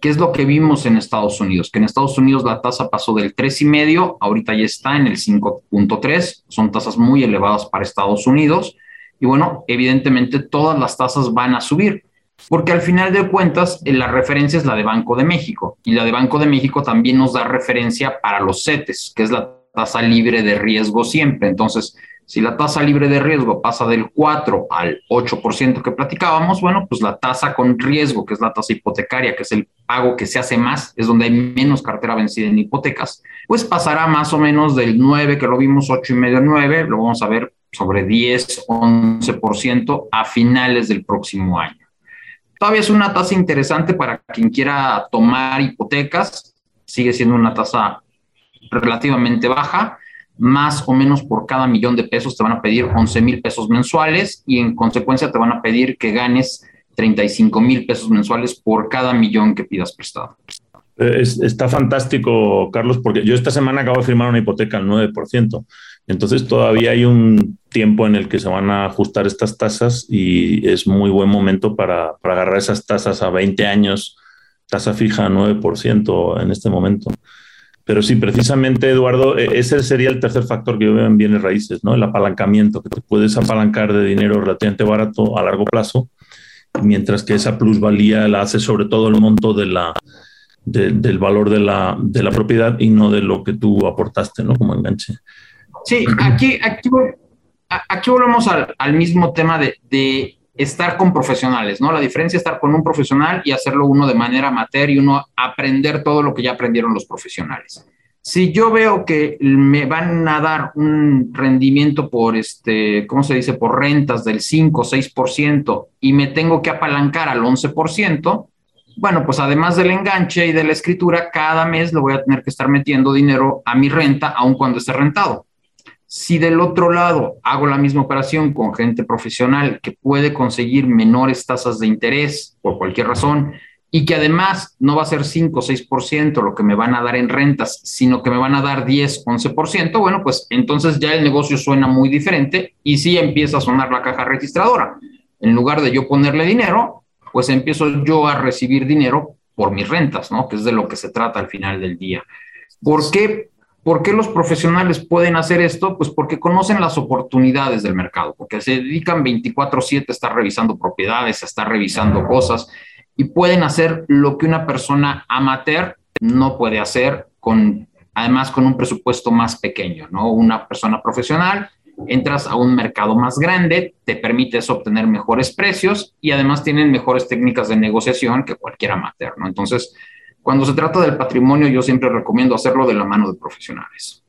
¿Qué es lo que vimos en Estados Unidos? Que en Estados Unidos la tasa pasó del 3,5, ahorita ya está en el 5.3, son tasas muy elevadas para Estados Unidos. Y bueno, evidentemente todas las tasas van a subir, porque al final de cuentas la referencia es la de Banco de México y la de Banco de México también nos da referencia para los CETES, que es la tasa libre de riesgo siempre. Entonces, si la tasa libre de riesgo pasa del 4 al 8% que platicábamos, bueno, pues la tasa con riesgo, que es la tasa hipotecaria, que es el pago que se hace más, es donde hay menos cartera vencida en hipotecas, pues pasará más o menos del 9, que lo vimos 8 y medio 9, lo vamos a ver sobre 10, 11% a finales del próximo año. Todavía es una tasa interesante para quien quiera tomar hipotecas, sigue siendo una tasa relativamente baja, más o menos por cada millón de pesos te van a pedir 11 mil pesos mensuales y en consecuencia te van a pedir que ganes 35 mil pesos mensuales por cada millón que pidas prestado. está fantástico, Carlos, porque yo esta semana acabo de firmar una hipoteca al 9%. Entonces todavía hay un tiempo en el que se van a ajustar estas tasas y es muy buen momento para, para agarrar esas tasas a 20 años, tasa fija 9% en este momento. Pero sí, precisamente, Eduardo, e, ese sería el tercer factor que yo veo en bienes raíces, ¿no? El apalancamiento, que te puedes apalancar de dinero relativamente barato a largo plazo, mientras que esa plusvalía la hace sobre todo el monto de la, del valor de la, de la propiedad y no de lo que tú aportaste, ¿no? Como enganche. Sí, aquí, aquí, aquí volvemos al, al mismo tema de, de, estar con profesionales, ¿no? La diferencia es estar con un profesional y hacerlo uno de manera amateur y uno aprender todo lo que ya aprendieron los profesionales. Si yo veo que me van a dar un rendimiento por, este, ¿cómo se dice? Por rentas del 5 o 6% y me tengo que apalancar al 11%, bueno, pues además del enganche y de la escritura, cada mes le voy a tener que estar metiendo dinero a mi renta, aun cuando esté rentado. Si del otro lado hago la misma operación con gente profesional que puede conseguir menores tasas de interés por cualquier razón y que además no va a ser 5 o 6% lo que me van a dar en rentas, sino que me van a dar 10, 11%, bueno, pues entonces ya el negocio suena muy diferente y sí empieza a sonar la caja registradora. En lugar de yo ponerle dinero, pues empiezo yo a recibir dinero por mis rentas, ¿no? Que es de lo que se trata al final del día. ¿Por qué ¿Por qué los profesionales pueden hacer esto? Pues porque conocen las oportunidades del mercado, porque se dedican 24/7 a estar revisando propiedades, a estar revisando cosas y pueden hacer lo que una persona amateur no puede hacer con, además con un presupuesto más pequeño, ¿no? Una persona profesional, entras a un mercado más grande, te permites obtener mejores precios y además tienen mejores técnicas de negociación que cualquier amateur, ¿no? Entonces, cuando se trata del patrimonio, yo siempre recomiendo hacerlo de la mano de profesionales.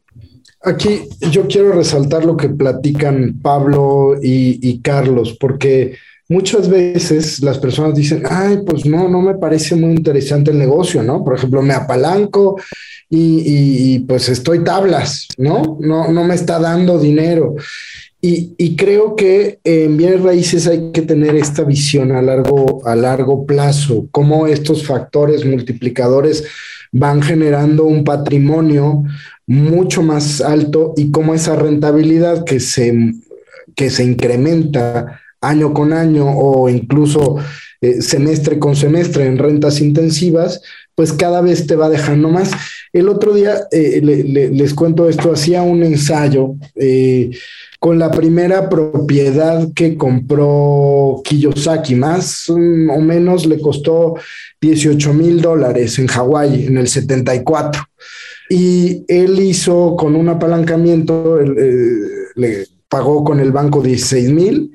Aquí yo quiero resaltar lo que platican Pablo y, Carlos, porque muchas veces las personas dicen, ay, pues no, no me parece muy interesante el negocio, ¿no? Por ejemplo, me apalanco y, y pues estoy tablas, ¿no? No, no me está dando dinero. Y, creo que en bienes raíces hay que tener esta visión a largo, a largo plazo, cómo estos factores multiplicadores van generando un patrimonio mucho más alto y cómo esa rentabilidad que se, que se incrementa año con año o incluso eh, semestre con semestre en rentas intensivas, pues cada vez te va dejando más. El otro día, eh, les cuento esto, hacía un ensayo. Eh, con la primera propiedad que compró Kiyosaki, más o menos le costó 18 mil dólares en Hawái en el 74. Y él hizo con un apalancamiento, eh, le pagó con el banco 16 mil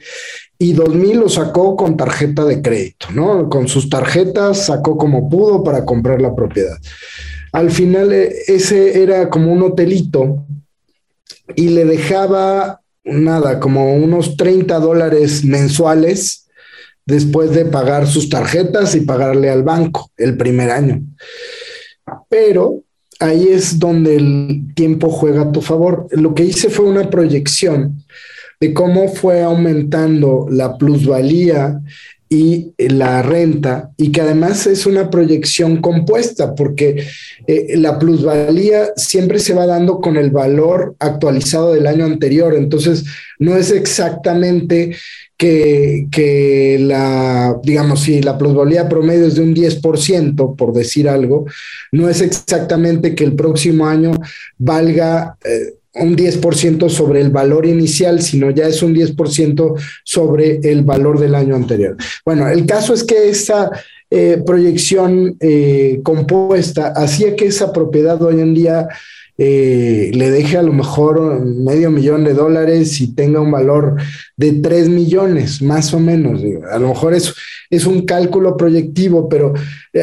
y 2 mil lo sacó con tarjeta de crédito, ¿no? Con sus tarjetas sacó como pudo para comprar la propiedad. Al final eh, ese era como un hotelito y le dejaba nada, como unos 30 dólares mensuales después de pagar sus tarjetas y pagarle al banco el primer año. Pero ahí es donde el tiempo juega a tu favor. Lo que hice fue una proyección de cómo fue aumentando la plusvalía y la renta, y que además es una proyección compuesta, porque eh, la plusvalía siempre se va dando con el valor actualizado del año anterior, entonces no es exactamente que, que la, digamos, si la plusvalía promedio es de un 10%, por decir algo, no es exactamente que el próximo año valga... Eh, un 10% sobre el valor inicial, sino ya es un 10% sobre el valor del año anterior. Bueno, el caso es que esta eh, proyección eh, compuesta hacía que esa propiedad hoy en día eh, le deje a lo mejor medio millón de dólares y tenga un valor de 3 millones, más o menos. A lo mejor es, es un cálculo proyectivo, pero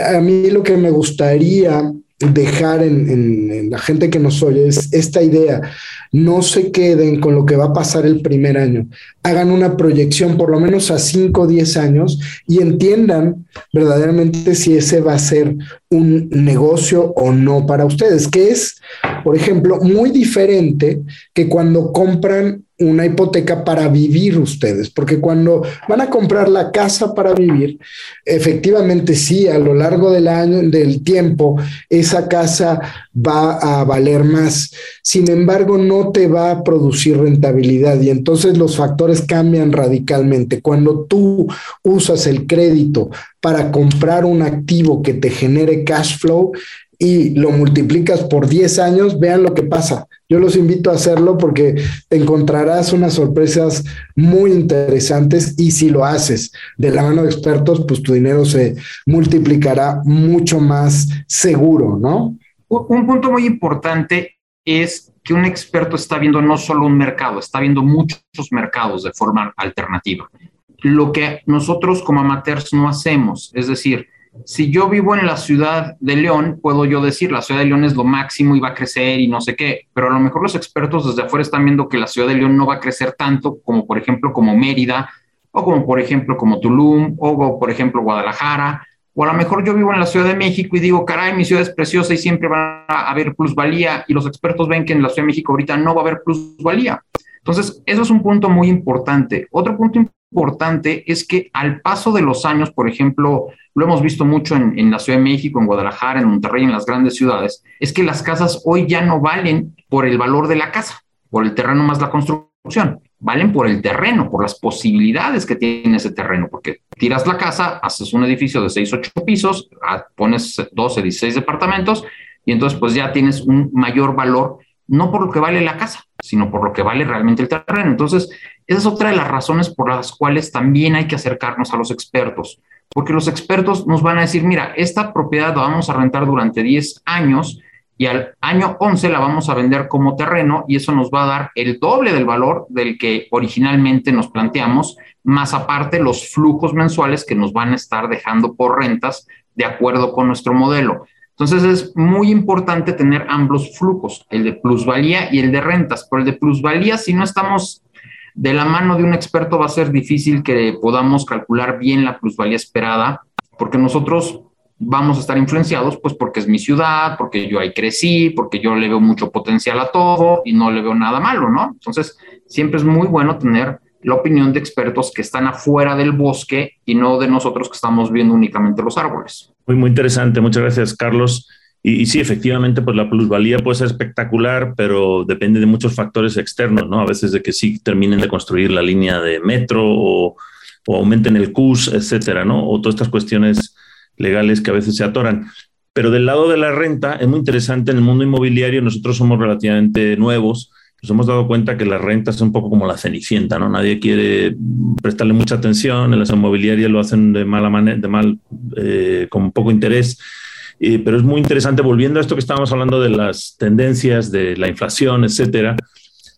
a mí lo que me gustaría dejar en, la gente que nos oye es esta idea. No se queden con lo que va a pasar el primer año. Hagan una proyección por lo menos a 5 o 10 años y entiendan verdaderamente si ese va a ser un negocio o no para ustedes, que es, por ejemplo, muy diferente que cuando compran una hipoteca para vivir ustedes, porque cuando van a comprar la casa para vivir, efectivamente sí, a lo largo del año, del tiempo, esa casa va a valer más. Sin embargo, no te va a producir rentabilidad y entonces los factores cambian radicalmente. Cuando tú usas el crédito para comprar un activo que te genere cash flow, y lo multiplicas por 10 años, vean lo que pasa. Yo los invito a hacerlo porque encontrarás unas sorpresas muy interesantes y si lo haces de la mano de expertos, pues tu dinero se multiplicará mucho más seguro, ¿no? Un punto muy importante es que un experto está viendo no solo un mercado, está viendo muchos mercados de forma alternativa. Lo que nosotros como amateurs no hacemos, es decir, si yo vivo en la ciudad de León, puedo yo decir, la ciudad de León es lo máximo y va a crecer y no sé qué, pero a lo mejor los expertos desde afuera están viendo que la ciudad de León no va a crecer tanto como, por ejemplo, como Mérida, o como, por ejemplo, como Tulum, o por ejemplo, Guadalajara, O a lo mejor yo vivo en la Ciudad de México y digo, caray, mi ciudad es preciosa y siempre va a haber plusvalía y los expertos ven que en la Ciudad de México ahorita no va a haber plusvalía. Entonces, eso es un punto muy importante. Otro punto importante es que al paso de los años, por ejemplo, lo hemos visto mucho en, en, la Ciudad de México, en Guadalajara, en Monterrey, en las grandes ciudades, es que las casas hoy ya no valen por el valor de la casa, por el terreno más la construcción, valen por el terreno, por las posibilidades que tiene ese terreno, porque tiras la casa, haces un edificio de 6, 8 pisos, ah, pones 12, 16 departamentos y entonces pues ya tienes un mayor valor, no por lo que vale la casa, sino por lo que vale realmente el terreno. Entonces, esa es otra de las razones por las cuales también hay que acercarnos a los expertos, porque los expertos nos van a decir, mira, esta propiedad la vamos a rentar durante 10 años y al año 11 la vamos a vender como terreno y eso nos va a dar el doble del valor del que originalmente nos planteamos, más aparte los flujos mensuales que nos van a estar dejando por rentas de acuerdo con nuestro modelo. Entonces es muy importante tener ambos flujos, el de plusvalía y el de rentas. Pero el de plusvalía, si no estamos de la mano de un experto, va a ser difícil que podamos calcular bien la plusvalía esperada, porque nosotros vamos a estar influenciados, pues porque es mi ciudad, porque yo ahí crecí, porque yo le veo mucho potencial a todo y no le veo nada malo, ¿no? Entonces, siempre es muy bueno tener la opinión de expertos que están afuera del bosque y no de nosotros que estamos viendo únicamente los árboles. Muy, muy interesante. Muchas gracias, Carlos. Y, sí, efectivamente, pues la plusvalía puede ser espectacular, pero depende de muchos factores externos, ¿no? A veces de que sí terminen de construir la línea de metro o, o aumenten el CUS, etcétera, ¿no? O todas estas cuestiones legales que a veces se atoran. Pero del lado de la renta, es muy interesante en el mundo inmobiliario, nosotros somos relativamente nuevos, nos hemos dado cuenta que la renta es un poco como la cenicienta, ¿no? Nadie quiere prestarle mucha atención, en las inmobiliarias lo hacen de mala manera, de mal, eh, con poco interés. Pero es muy interesante, volviendo a esto que estábamos hablando de las tendencias, de la inflación, etcétera,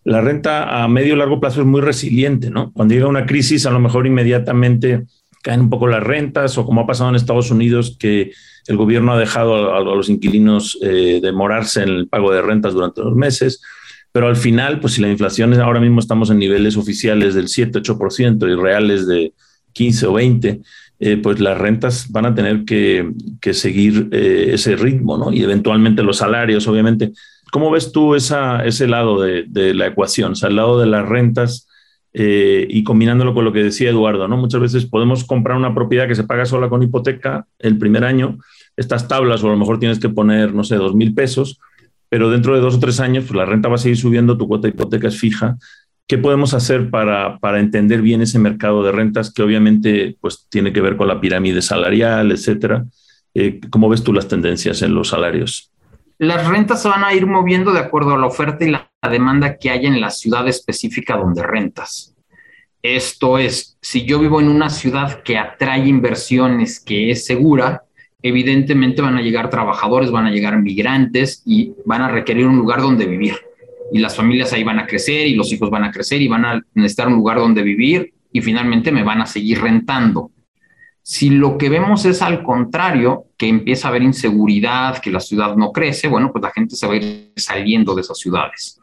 la renta a medio y largo plazo es muy resiliente, ¿no? Cuando llega una crisis, a lo mejor inmediatamente caen un poco las rentas, o como ha pasado en Estados Unidos, que el gobierno ha dejado a, los inquilinos eh, demorarse en el pago de rentas durante los meses pero al final, pues si la inflación es ahora mismo estamos en niveles oficiales del 7, 8% y reales de 15 o 20, eh, pues las rentas van a tener que, seguir eh, ese ritmo, ¿no? Y eventualmente los salarios, obviamente. ¿Cómo ves tú ese lado de, la ecuación, o sea, el lado de las rentas eh, y combinándolo con lo que decía Eduardo, ¿no? Muchas veces podemos comprar una propiedad que se paga sola con hipoteca el primer año, estas tablas, o a lo mejor tienes que poner, no sé, dos mil pesos, pero dentro de dos o tres años, pues la renta va a seguir subiendo, tu cuota de hipoteca es fija. ¿Qué podemos hacer para, para entender bien ese mercado de rentas que obviamente pues, tiene que ver con la pirámide salarial, etcétera? Eh, ¿Cómo ves tú las tendencias en los salarios? Las rentas se van a ir moviendo de acuerdo a la oferta y la demanda que haya en la ciudad específica donde rentas. Esto es, si yo vivo en una ciudad que atrae inversiones, que es segura, evidentemente van a llegar trabajadores, van a llegar migrantes y van a requerir un lugar donde vivir. Y las familias ahí van a crecer y los hijos van a crecer y van a necesitar un lugar donde vivir y finalmente me van a seguir rentando. Si lo que vemos es al contrario, que empieza a haber inseguridad, que la ciudad no crece, bueno, pues la gente se va a ir saliendo de esas ciudades.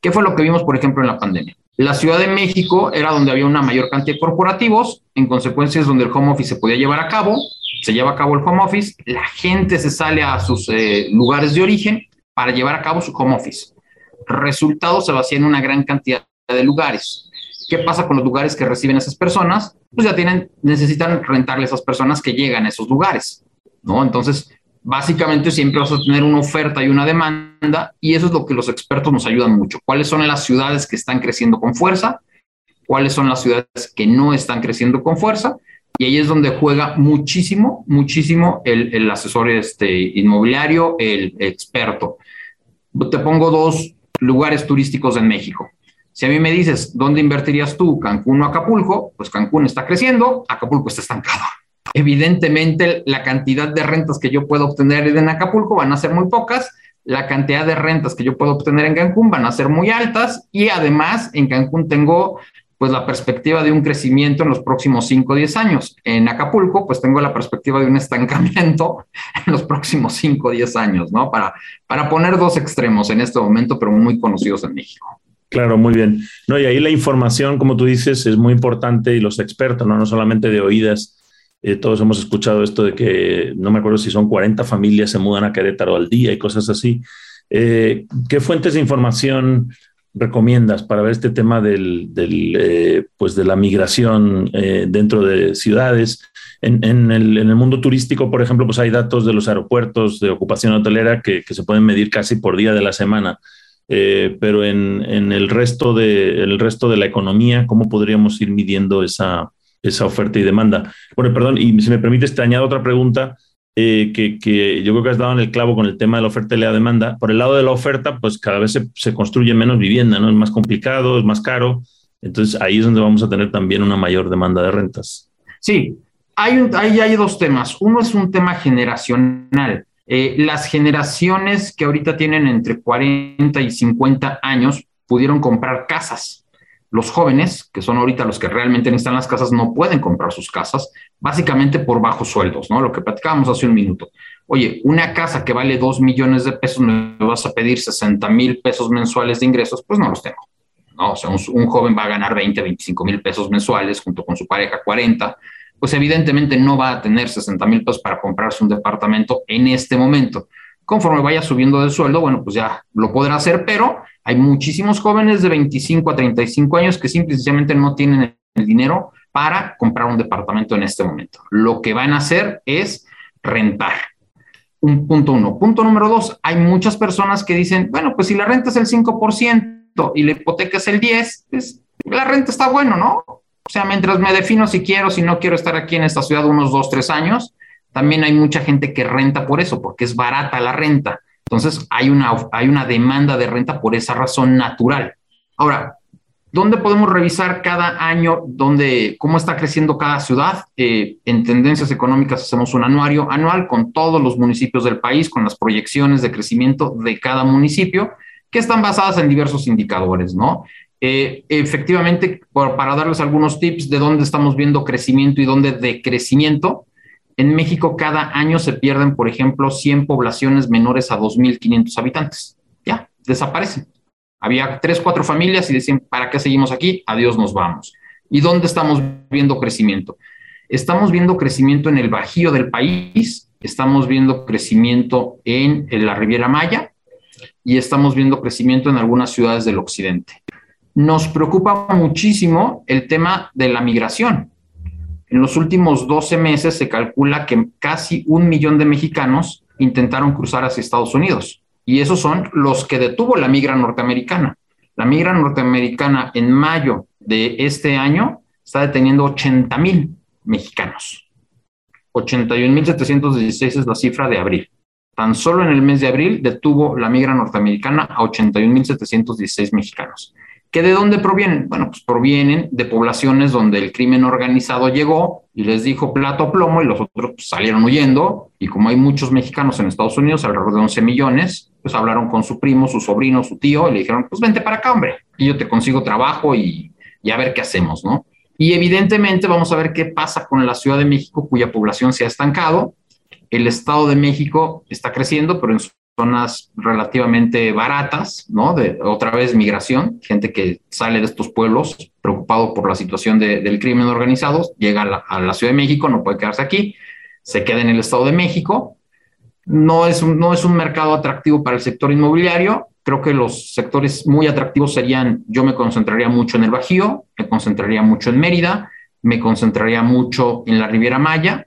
¿Qué fue lo que vimos, por ejemplo, en la pandemia? La Ciudad de México era donde había una mayor cantidad de corporativos, en consecuencia es donde el home office se podía llevar a cabo, se lleva a cabo el home office, la gente se sale a sus eh, lugares de origen para llevar a cabo su home office. Resultado, se vacía en una gran cantidad de lugares. ¿Qué pasa con los lugares que reciben esas personas? Pues ya tienen, necesitan rentarle a esas personas que llegan a esos lugares, ¿no? Entonces, básicamente siempre vas a tener una oferta y una demanda y eso es lo que los expertos nos ayudan mucho. ¿Cuáles son las ciudades que están creciendo con fuerza? ¿Cuáles son las ciudades que no están creciendo con fuerza? Y ahí es donde juega muchísimo, muchísimo el, asesor este, inmobiliario, el experto. Te pongo dos lugares turísticos en México. Si a mí me dices, ¿dónde invertirías tú, Cancún o Acapulco? Pues Cancún está creciendo, Acapulco está estancado. Evidentemente, la cantidad de rentas que yo puedo obtener en Acapulco van a ser muy pocas, la cantidad de rentas que yo puedo obtener en Cancún van a ser muy altas y además en Cancún tengo pues la perspectiva de un crecimiento en los próximos 5 o 10 años. En Acapulco, pues tengo la perspectiva de un estancamiento [LAUGHS] en los próximos 5 o 10 años, ¿no? Para, para poner dos extremos en este momento, pero muy conocidos en México. Claro, muy bien. No, y ahí la información, como tú dices, es muy importante y los expertos, no, no solamente de oídas, Eh, todos hemos escuchado esto de que no me acuerdo si son 40 familias se mudan a Querétaro al día y cosas así. Eh, ¿Qué fuentes de información recomiendas para ver este tema del, eh, pues de la migración dentro de ciudades? En, el, mundo turístico, por ejemplo, pues hay datos de los aeropuertos de ocupación hotelera que, se pueden medir casi por día de la semana. pero en, el, resto de, el resto de la economía, ¿cómo podríamos ir midiendo esa, esa oferta y demanda. Bueno, perdón, y si me permites, te añado otra pregunta eh, que, yo creo que has dado en el clavo con el tema de la oferta y la demanda. Por el lado de la oferta, pues cada vez se, construye menos vivienda, ¿no? Es más complicado, es más caro. Entonces ahí es donde vamos a tener también una mayor demanda de rentas. Sí, hay, hay dos temas. Uno es un tema generacional. Eh, las generaciones que ahorita tienen entre 40 y 50 años pudieron comprar casas los jóvenes, que son ahorita los que realmente necesitan las casas, no pueden comprar sus casas, básicamente por bajos sueldos, ¿no? Lo que platicábamos hace un minuto. Oye, una casa que vale dos millones de pesos, me vas a pedir 60 mil pesos mensuales de ingresos, pues no los tengo. ¿no? O sea, un, joven va a ganar 20, 25 mil pesos mensuales junto con su pareja 40, pues evidentemente no va a tener 60 mil pesos para comprarse un departamento en este momento. Conforme vaya subiendo de sueldo, bueno, pues ya lo podrá hacer, pero hay muchísimos jóvenes de 25 a 35 años que simplemente no tienen el dinero para comprar un departamento en este momento. Lo que van a hacer es rentar. Un punto uno. Punto número dos, hay muchas personas que dicen, bueno, pues si la renta es el 5% y la hipoteca es el 10%, pues la renta está bueno, ¿no? O sea, mientras me defino si quiero, si no quiero estar aquí en esta ciudad unos dos, tres años, también hay mucha gente que renta por eso, porque es barata la renta. Entonces, hay una, hay una demanda de renta por esa razón natural. Ahora, ¿dónde podemos revisar cada año dónde, cómo está creciendo cada ciudad? Eh, en tendencias económicas hacemos un anuario anual con todos los municipios del país, con las proyecciones de crecimiento de cada municipio, que están basadas en diversos indicadores, ¿no? Eh, efectivamente, para darles algunos tips de dónde estamos viendo crecimiento y dónde decrecimiento, en México cada año se pierden, por ejemplo, 100 poblaciones menores a 2.500 habitantes. Ya, desaparecen. Había tres, cuatro familias y decían, ¿para qué seguimos aquí? Adiós, nos vamos. ¿Y dónde estamos viendo crecimiento? Estamos viendo crecimiento en el bajío del país, estamos viendo crecimiento en, en la Riviera Maya y estamos viendo crecimiento en algunas ciudades del occidente. Nos preocupa muchísimo el tema de la migración en los últimos 12 meses se calcula que casi un millón de mexicanos intentaron cruzar hacia Estados Unidos. Y esos son los que detuvo la migra norteamericana. La migra norteamericana en mayo de este año está deteniendo 80 mil mexicanos. 81.716 es la cifra de abril. Tan solo en el mes de abril detuvo la migra norteamericana a 81.716 mexicanos. ¿Que de dónde provienen? Bueno, pues provienen de poblaciones donde el crimen organizado llegó y les dijo plato plomo y los otros pues, salieron huyendo. Y como hay muchos mexicanos en Estados Unidos, alrededor de 11 millones, pues hablaron con su primo, su sobrino, su tío y le dijeron, pues vente para acá, hombre, y yo te consigo trabajo y, y a ver qué hacemos, ¿no? Y evidentemente vamos a ver qué pasa con la Ciudad de México, cuya población se ha estancado. El Estado de México está creciendo, pero en su zonas relativamente baratas, ¿no? De otra vez migración, gente que sale de estos pueblos preocupado por la situación del crimen organizado, llega a la, Ciudad de México, no puede quedarse aquí, se queda en el Estado de México. No es, un, no es un mercado atractivo para el sector inmobiliario. Creo que los sectores muy atractivos serían, yo me concentraría mucho en el Bajío, me concentraría mucho en Mérida, me concentraría mucho en la Riviera Maya,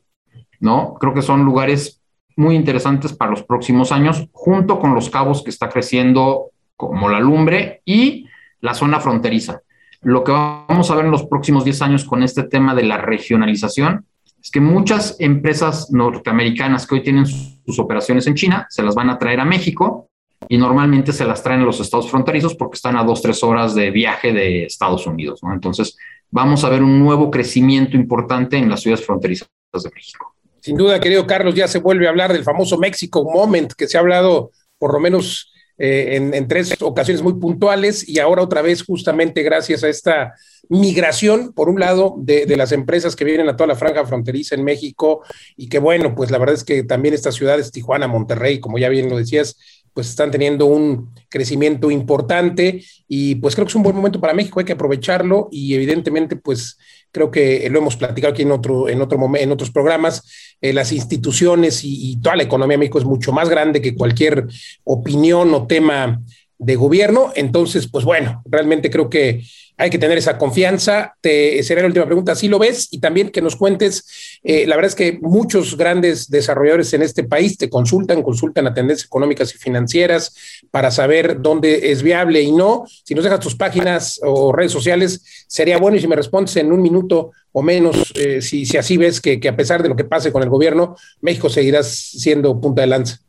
¿no? Creo que son lugares muy interesantes para los próximos años, junto con los cabos que está creciendo como la lumbre y la zona fronteriza. Lo que vamos a ver en los próximos 10 años con este tema de la regionalización es que muchas empresas norteamericanas que hoy tienen sus operaciones en China se las van a traer a México y normalmente se las traen a los estados fronterizos porque están a dos, tres horas de viaje de Estados Unidos. Entonces, vamos a ver un nuevo crecimiento importante en las ciudades fronterizas de México. Sin duda, querido Carlos, ya se vuelve a hablar del famoso México Moment, que se ha hablado por lo menos eh, en, tres ocasiones muy puntuales y ahora otra vez justamente gracias a esta migración, por un lado, de, de, las empresas que vienen a toda la franja fronteriza en México y que bueno, pues la verdad es que también estas ciudades, Tijuana, Monterrey, como ya bien lo decías, pues están teniendo un crecimiento importante y pues creo que es un buen momento para México, hay que aprovecharlo y evidentemente pues creo que lo hemos platicado aquí en otro, en otro en otros programas, eh, las instituciones y, y, toda la economía de México es mucho más grande que cualquier opinión o tema de gobierno. Entonces, pues bueno, realmente creo que hay que tener esa confianza. Te, será la última pregunta, ¿sí lo ves? Y también que nos cuentes, eh, la verdad es que muchos grandes desarrolladores en este país te consultan, consultan a tendencias económicas y financieras para saber dónde es viable y no. Si nos dejas tus páginas o redes sociales, sería bueno y si me respondes en un minuto o menos, eh, si, si, así ves que a pesar de lo que pase con el gobierno, México seguirá siendo punta de lanza.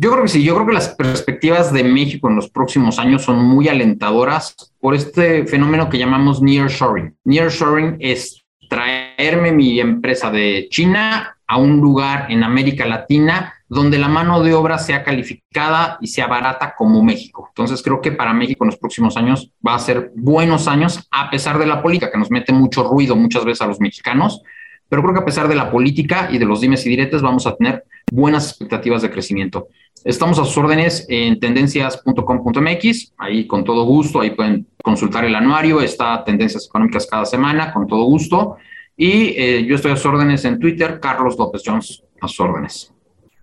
Yo creo que sí, yo creo que las perspectivas de México en los próximos años son muy alentadoras por este fenómeno que llamamos nearshoring. Nearshoring es traerme mi empresa de China a un lugar en América Latina donde la mano de obra sea calificada y sea barata como México. Entonces creo que para México en los próximos años va a ser buenos años a pesar de la política que nos mete mucho ruido muchas veces a los mexicanos, pero creo que a pesar de la política y de los dimes y diretes vamos a tener buenas expectativas de crecimiento. Estamos a sus órdenes en tendencias.com.mx, ahí con todo gusto, ahí pueden consultar el anuario, está Tendencias Económicas cada semana, con todo gusto. Y eh, yo estoy a sus órdenes en Twitter, Carlos López Jones, a sus órdenes.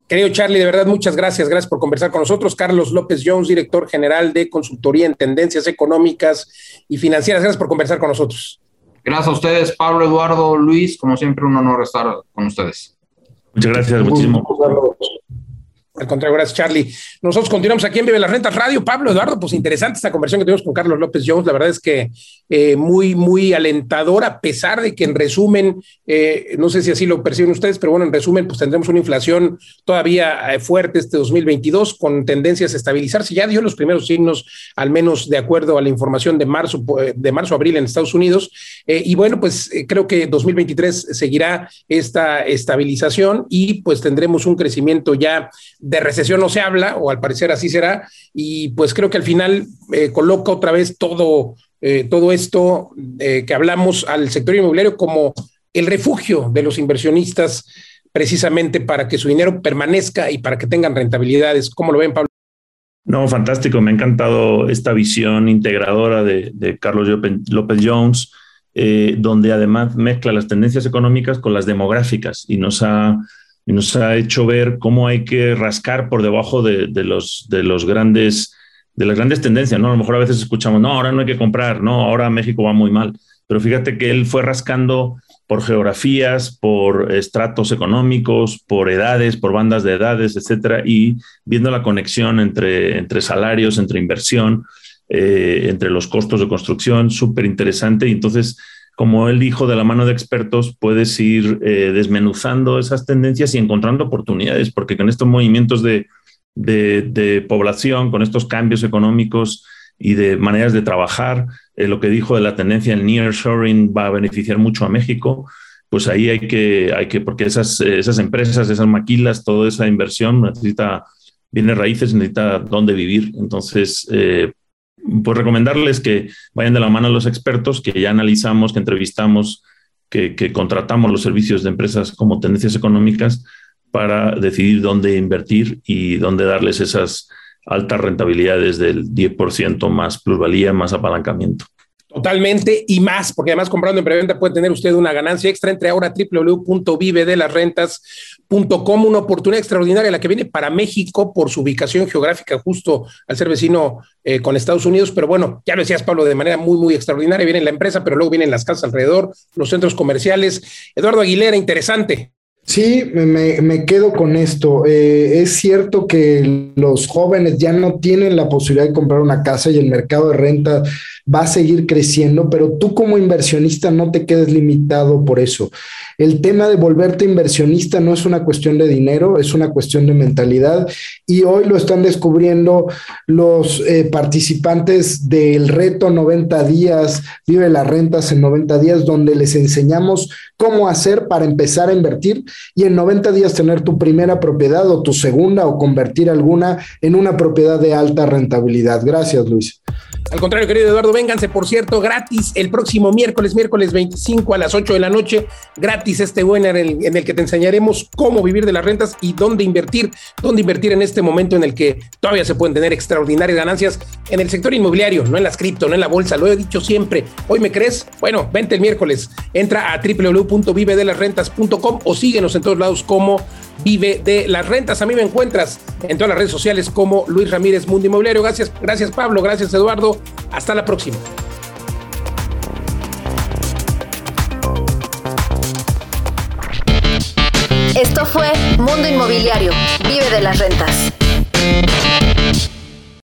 Querido Charlie, de verdad, muchas gracias. Gracias por conversar con nosotros. Carlos López Jones, director general de consultoría en tendencias económicas y financieras. Gracias por conversar con nosotros. Gracias a ustedes, Pablo, Eduardo, Luis. Como siempre, un honor estar con ustedes. Muchas gracias, muchísimo. Al contrario, gracias, Charlie. Nosotros continuamos aquí en Vive las Rentas Radio. Pablo, Eduardo, pues interesante esta conversación que tuvimos con Carlos López Jones. La verdad es que eh, muy, muy alentadora, a pesar de que en resumen, eh, no sé si así lo perciben ustedes, pero bueno, en resumen, pues tendremos una inflación todavía eh, fuerte este 2022 con tendencias a estabilizarse. Ya dio los primeros signos, al menos de acuerdo a la información de marzo, de marzo abril en Estados Unidos. y bueno, pues creo que 2023 seguirá esta estabilización y pues tendremos un crecimiento ya de recesión no se habla, o al parecer así será, y pues creo que al final eh, coloca otra vez todo, eh, todo esto eh, que hablamos al sector inmobiliario como el refugio de los inversionistas precisamente para que su dinero permanezca y para que tengan rentabilidades. ¿Cómo lo ven, Pablo? No, fantástico. Me ha encantado esta visión integradora de, de Carlos López Jones, donde además mezcla las tendencias económicas con las demográficas y nos ha y nos ha hecho ver cómo hay que rascar por debajo de, los, de los grandes de las grandes tendencias, ¿no? A lo mejor a veces escuchamos, no, ahora no hay que comprar, no, ahora México va muy mal. Pero fíjate que él fue rascando por geografías, por estratos económicos, por edades, por bandas de edades, etcétera, y viendo la conexión entre, entre salarios, entre inversión, eh, entre los costos de construcción, súper interesante. Y entonces como él dijo, de la mano de expertos puedes ir eh, desmenuzando esas tendencias y encontrando oportunidades, porque con estos movimientos de, población, con estos cambios económicos y de maneras de trabajar, eh, lo que dijo de la tendencia en nearshoring va a beneficiar mucho a México, pues ahí hay que, hay que porque esas, esas empresas, esas maquilas, toda esa inversión necesita bienes raíces, necesita dónde vivir. Entonces, eh, pues recomendarles que vayan de la mano a los expertos, que ya analizamos, que entrevistamos, que, contratamos los servicios de empresas como tendencias económicas para decidir dónde invertir y dónde darles esas altas rentabilidades del 10% más plusvalía, más apalancamiento. Totalmente y más, porque además comprando en preventa puede tener usted una ganancia extra. Entre ahora www.vivedelasrentas.com, una oportunidad extraordinaria la que viene para México por su ubicación geográfica justo al ser vecino eh, con Estados Unidos. Pero bueno, ya lo decías, Pablo, de manera muy, muy extraordinaria. Viene la empresa, pero luego vienen las casas alrededor, los centros comerciales. Eduardo Aguilera, interesante. Sí, me, quedo con esto. Eh, es cierto que los jóvenes ya no tienen la posibilidad de comprar una casa y el mercado de renta va a seguir creciendo, pero tú como inversionista no te quedes limitado por eso. El tema de volverte inversionista no es una cuestión de dinero, es una cuestión de mentalidad y hoy lo están descubriendo los eh, participantes del reto 90 días, vive las rentas en 90 días, donde les enseñamos cómo hacer para empezar a invertir y en 90 días tener tu primera propiedad o tu segunda o convertir alguna en una propiedad de alta rentabilidad. Gracias, Luis. Al contrario, querido Eduardo, vénganse, por cierto, gratis el próximo miércoles, miércoles 25 a las 8 de la noche, gratis este webinar en, el que te enseñaremos cómo vivir de las rentas y dónde invertir, dónde invertir en este momento en el que todavía se pueden tener extraordinarias ganancias en el sector inmobiliario, no en las cripto, no en la bolsa, lo he dicho siempre. ¿Hoy me crees? Bueno, vente el miércoles, entra a www.vivedelasrentas.com o síguenos en todos lados como Vive de las Rentas. A mí me encuentras en todas las redes sociales como Luis Ramírez Mundo Inmobiliario. Gracias, gracias Pablo, gracias Eduardo. Hasta la próxima. Esto fue Mundo Inmobiliario. Vive de las rentas.